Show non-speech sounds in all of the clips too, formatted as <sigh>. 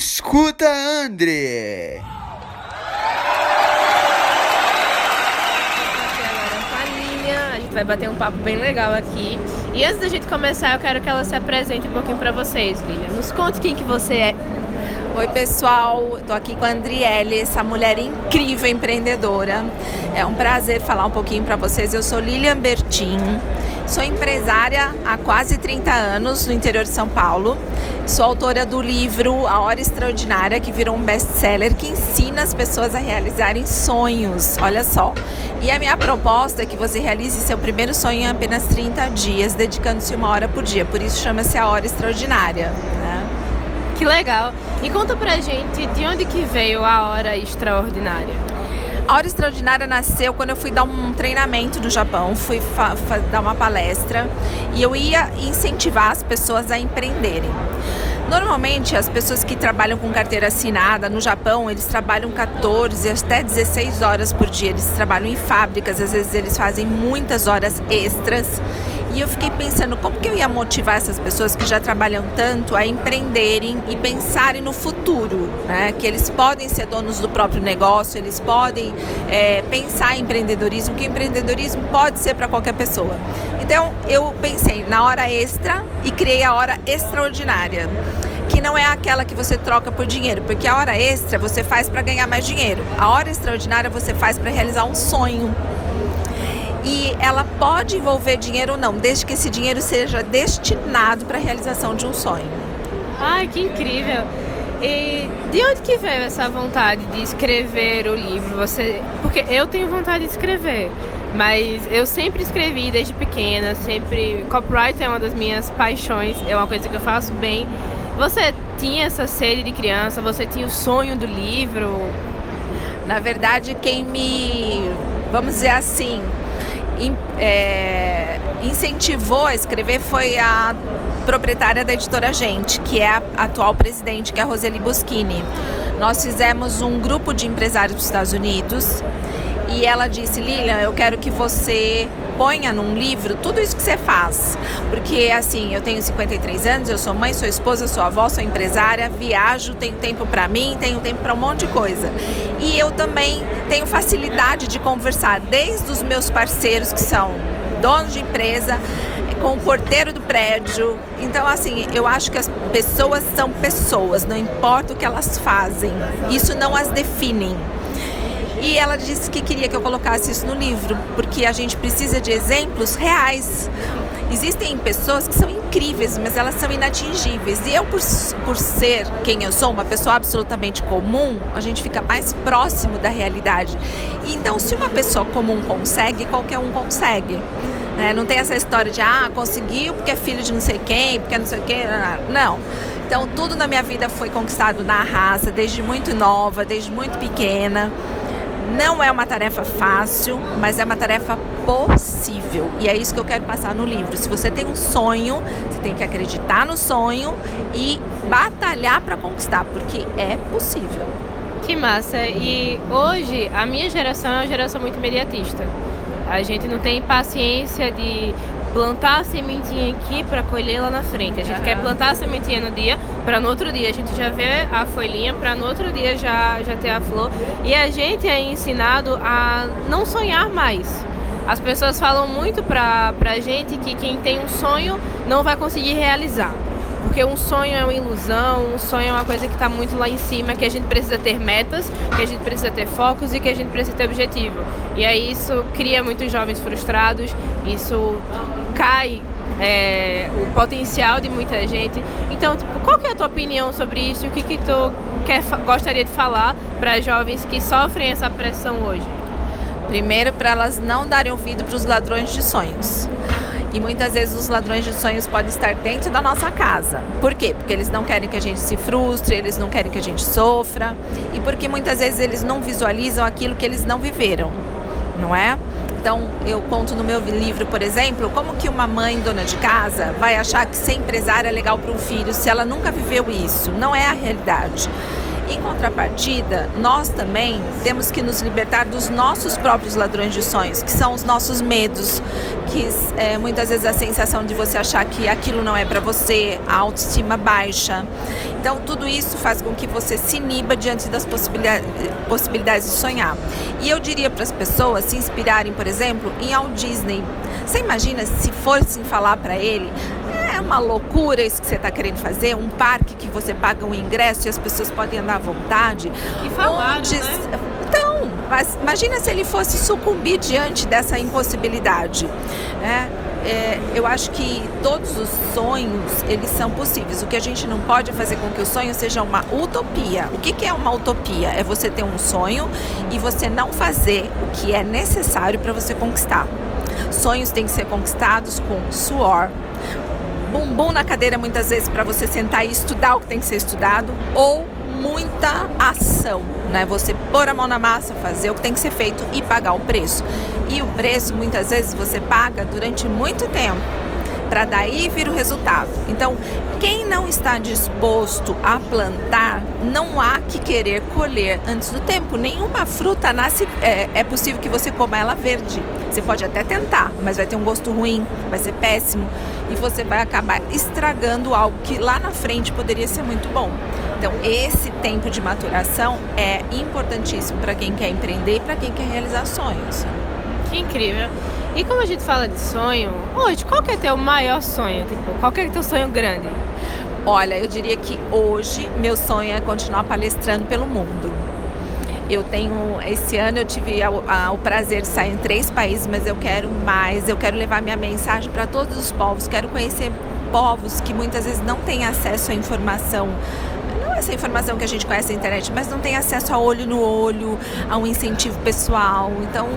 Escuta André! A gente vai bater um papo bem legal aqui. E antes da gente começar, eu quero que ela se apresente um pouquinho para vocês, Lilian. Nos conte quem que você é. Oi pessoal, estou aqui com a Andriele, essa mulher incrível empreendedora. É um prazer falar um pouquinho para vocês. Eu sou Lilian Bertin, sou empresária há quase 30 anos no interior de São Paulo. Sou autora do livro A Hora Extraordinária, que virou um best-seller que ensina as pessoas a realizarem sonhos. Olha só. E a minha proposta é que você realize seu primeiro sonho em apenas 30 dias, dedicando-se uma hora por dia. Por isso chama-se A Hora Extraordinária. Que legal. E conta pra gente de onde que veio a Hora Extraordinária. A Hora Extraordinária nasceu quando eu fui dar um treinamento no Japão, fui dar uma palestra e eu ia incentivar as pessoas a empreenderem. Normalmente, as pessoas que trabalham com carteira assinada no Japão, eles trabalham 14 até 16 horas por dia. Eles trabalham em fábricas, às vezes eles fazem muitas horas extras e eu fiquei pensando como que eu ia motivar essas pessoas que já trabalham tanto a empreenderem e pensarem no futuro, né? Que eles podem ser donos do próprio negócio, eles podem é, pensar em empreendedorismo, que empreendedorismo pode ser para qualquer pessoa. Então eu pensei na hora extra e criei a hora extraordinária que não é aquela que você troca por dinheiro, porque a hora extra você faz para ganhar mais dinheiro. A hora extraordinária você faz para realizar um sonho e ela pode envolver dinheiro ou não, desde que esse dinheiro seja destinado para a realização de um sonho. Ai, que incrível! E de onde que veio essa vontade de escrever o livro? Você, porque eu tenho vontade de escrever, mas eu sempre escrevi desde pequena, sempre copyright é uma das minhas paixões, é uma coisa que eu faço bem. Você tinha essa sede de criança? Você tinha o sonho do livro? Na verdade, quem me, vamos dizer assim, é, incentivou a escrever foi a proprietária da editora Gente, que é a atual presidente, que é a Roseli Boschini. Nós fizemos um grupo de empresários dos Estados Unidos e ela disse: Lilian, eu quero que você ponha num livro tudo isso que você faz. Porque, assim, eu tenho 53 anos, eu sou mãe, sou esposa, sou avó, sou empresária, viajo, tenho tempo para mim, tenho tempo para um monte de coisa. E eu também tenho facilidade de conversar, desde os meus parceiros que são donos de empresa, com o porteiro do prédio. Então, assim, eu acho que as pessoas são pessoas, não importa o que elas fazem. Isso não as define. E ela disse que queria que eu colocasse isso no livro, porque a gente precisa de exemplos reais. Existem pessoas que são incríveis, mas elas são inatingíveis. E eu, por, por ser quem eu sou, uma pessoa absolutamente comum, a gente fica mais próximo da realidade. Então, se uma pessoa comum consegue, qualquer um consegue. Né? Não tem essa história de, ah, conseguiu porque é filho de não sei quem, porque é não sei quê. Não. Então, tudo na minha vida foi conquistado na raça, desde muito nova, desde muito pequena. Não é uma tarefa fácil, mas é uma tarefa possível. E é isso que eu quero passar no livro. Se você tem um sonho, você tem que acreditar no sonho e batalhar para conquistar, porque é possível. Que massa! E hoje a minha geração é uma geração muito imediatista. A gente não tem paciência de plantar a sementinha aqui para colher lá na frente. A gente uhum. quer plantar a sementinha no dia, para no outro dia a gente já ver a folhinha, para no outro dia já, já ter a flor. E a gente é ensinado a não sonhar mais. As pessoas falam muito pra, pra gente que quem tem um sonho não vai conseguir realizar. Porque um sonho é uma ilusão, um sonho é uma coisa que está muito lá em cima, que a gente precisa ter metas, que a gente precisa ter focos e que a gente precisa ter objetivo. E aí isso cria muitos jovens frustrados, isso cai é, o potencial de muita gente. Então, tipo, qual que é a tua opinião sobre isso? O que, que tu quer, gostaria de falar para jovens que sofrem essa pressão hoje? Primeiro, para elas não darem ouvido para os ladrões de sonhos. E muitas vezes os ladrões de sonhos podem estar dentro da nossa casa. Por quê? Porque eles não querem que a gente se frustre, eles não querem que a gente sofra e porque muitas vezes eles não visualizam aquilo que eles não viveram, não é? Então, eu conto no meu livro, por exemplo, como que uma mãe dona de casa vai achar que ser empresária é legal para um filho se ela nunca viveu isso. Não é a realidade. Em contrapartida, nós também temos que nos libertar dos nossos próprios ladrões de sonhos, que são os nossos medos, que é, muitas vezes a sensação de você achar que aquilo não é para você, a autoestima baixa. Então, tudo isso faz com que você se iniba diante das possibilidades, de sonhar. E eu diria para as pessoas se inspirarem, por exemplo, em Walt Disney. Você imagina se fossem falar para ele, é uma loucura isso que você está querendo fazer, um parque que você paga um ingresso e as pessoas podem andar à vontade. E falar, onde... né? Então, mas imagina se ele fosse sucumbir diante dessa impossibilidade. Né? É, eu acho que todos os sonhos eles são possíveis. O que a gente não pode é fazer com que o sonho seja uma utopia. O que, que é uma utopia? É você ter um sonho e você não fazer o que é necessário para você conquistar. Sonhos têm que ser conquistados com suor, bumbum na cadeira muitas vezes para você sentar e estudar o que tem que ser estudado ou muita ação, né? Você pôr a mão na massa, fazer o que tem que ser feito e pagar o preço. E o preço muitas vezes você paga durante muito tempo para daí vir o resultado. Então, quem não está disposto a plantar, não há que querer colher antes do tempo. Nenhuma fruta nasce, é, é possível que você coma ela verde. Você pode até tentar, mas vai ter um gosto ruim, vai ser péssimo e você vai acabar estragando algo que lá na frente poderia ser muito bom. Então, esse tempo de maturação é importantíssimo para quem quer empreender e para quem quer realizar sonhos. Que incrível. E como a gente fala de sonho, hoje, qual que é teu maior sonho? Tipo, qual que é teu sonho grande? Olha, eu diria que hoje meu sonho é continuar palestrando pelo mundo. Eu tenho, esse ano eu tive a, a, o prazer de sair em três países, mas eu quero mais, eu quero levar minha mensagem para todos os povos, quero conhecer povos que muitas vezes não têm acesso à informação não essa informação que a gente conhece na internet, mas não tem acesso a olho no olho, a um incentivo pessoal. Então,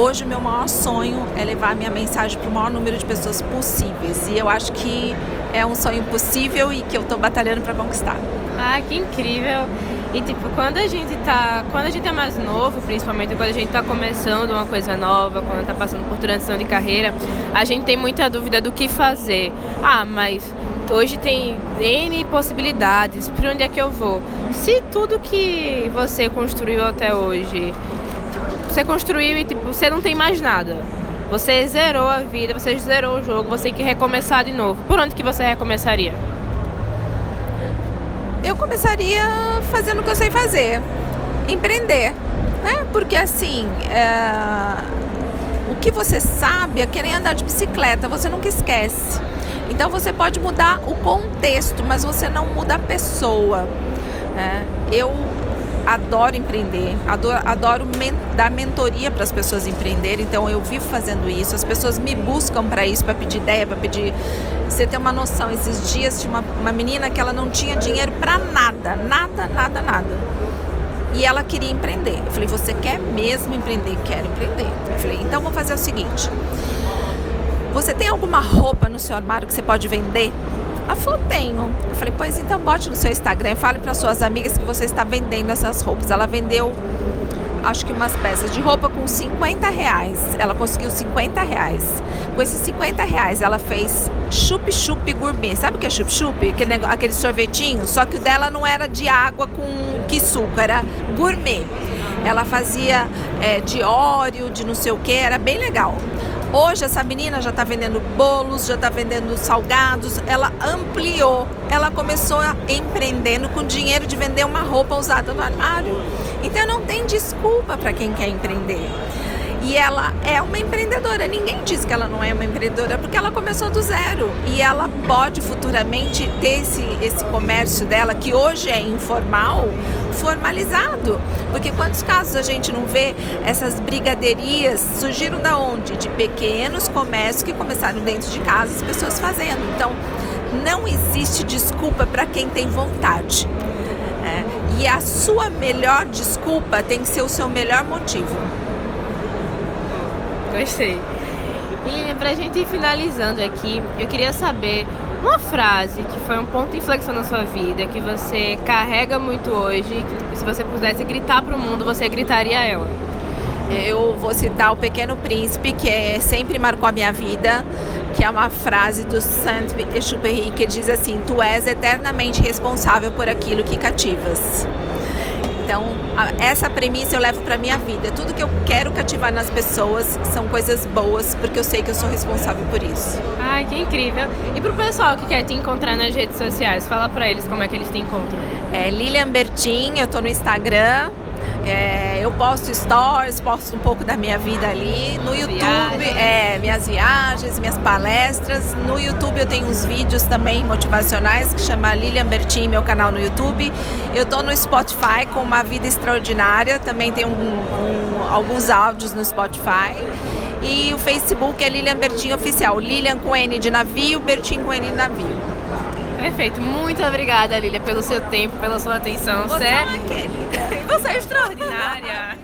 Hoje, o meu maior sonho é levar minha mensagem para o maior número de pessoas possíveis. E eu acho que é um sonho possível e que eu estou batalhando para conquistar. Ah, que incrível! E tipo, quando a gente tá. Quando a gente é mais novo, principalmente quando a gente tá começando uma coisa nova, quando tá passando por transição de carreira, a gente tem muita dúvida do que fazer. Ah, mas hoje tem N possibilidades, para onde é que eu vou? Se tudo que você construiu até hoje você construiu e tipo, você não tem mais nada. Você zerou a vida, você zerou o jogo, você tem que recomeçar de novo. Por onde que você recomeçaria? Eu começaria fazendo o que eu sei fazer, empreender, né? Porque assim, é... o que você sabe é que nem andar de bicicleta, você nunca esquece. Então você pode mudar o contexto, mas você não muda a pessoa. Né? Eu adoro empreender, adoro, adoro men dar mentoria para as pessoas empreenderem, então eu vivo fazendo isso. As pessoas me buscam para isso, para pedir ideia, para pedir. Você tem uma noção, esses dias tinha uma, uma menina que ela não tinha dinheiro para nada, nada, nada, nada. E ela queria empreender. Eu falei, você quer mesmo empreender? Quero empreender. Eu falei, então vamos fazer o seguinte. Você tem alguma roupa no seu armário que você pode vender? Ela falou, tenho. Eu falei, pois então bote no seu Instagram fale para suas amigas que você está vendendo essas roupas. Ela vendeu, acho que umas peças de roupa com 50 reais. Ela conseguiu 50 reais. Com esses 50 reais, ela fez chup-chup gourmet. Sabe o que é chup-chup? Aquele, aquele sorvetinho, só que o dela não era de água com que suco, era gourmet. Ela fazia é, de óleo, de não sei o que, era bem legal. Hoje essa menina já está vendendo bolos, já está vendendo salgados, ela ampliou, ela começou empreendendo com dinheiro de vender uma roupa usada no armário. Então não tem desculpa para quem quer empreender. E ela é uma empreendedora. Ninguém diz que ela não é uma empreendedora porque ela começou do zero. E ela pode futuramente ter esse, esse comércio dela, que hoje é informal, formalizado. Porque quantos casos a gente não vê essas brigaderias surgiram da onde? De pequenos comércios que começaram dentro de casa, as pessoas fazendo. Então, não existe desculpa para quem tem vontade. É, e a sua melhor desculpa tem que ser o seu melhor motivo. Gostei. E pra gente ir finalizando aqui, eu queria saber uma frase que foi um ponto de inflexão na sua vida, que você carrega muito hoje, que se você pudesse gritar pro mundo, você gritaria ela. Eu vou citar o Pequeno Príncipe, que é, sempre marcou a minha vida, que é uma frase do Saint-Exupéry que diz assim: Tu és eternamente responsável por aquilo que cativas. Então, essa premissa eu levo para minha vida. Tudo que eu quero cativar nas pessoas são coisas boas, porque eu sei que eu sou responsável por isso. Ai, que incrível. E pro pessoal que quer te encontrar nas redes sociais, fala para eles como é que eles te encontram. É Lilian Bertin, eu tô no Instagram, é, eu posto stories, posto um pouco da minha vida ali. No YouTube, é, minhas viagens, minhas palestras. No YouTube eu tenho uns vídeos também motivacionais que chama Lilian Bertin, meu canal no YouTube. Eu tô no Spotify com uma vida extraordinária, também tem um, um, alguns áudios no Spotify. E o Facebook é Lilian Bertin Oficial. Lilian com N de navio, Bertin com N de navio. Perfeito. Muito obrigada, Lilia, pelo seu tempo, pela sua atenção. Você, é... <laughs> Você é extraordinária.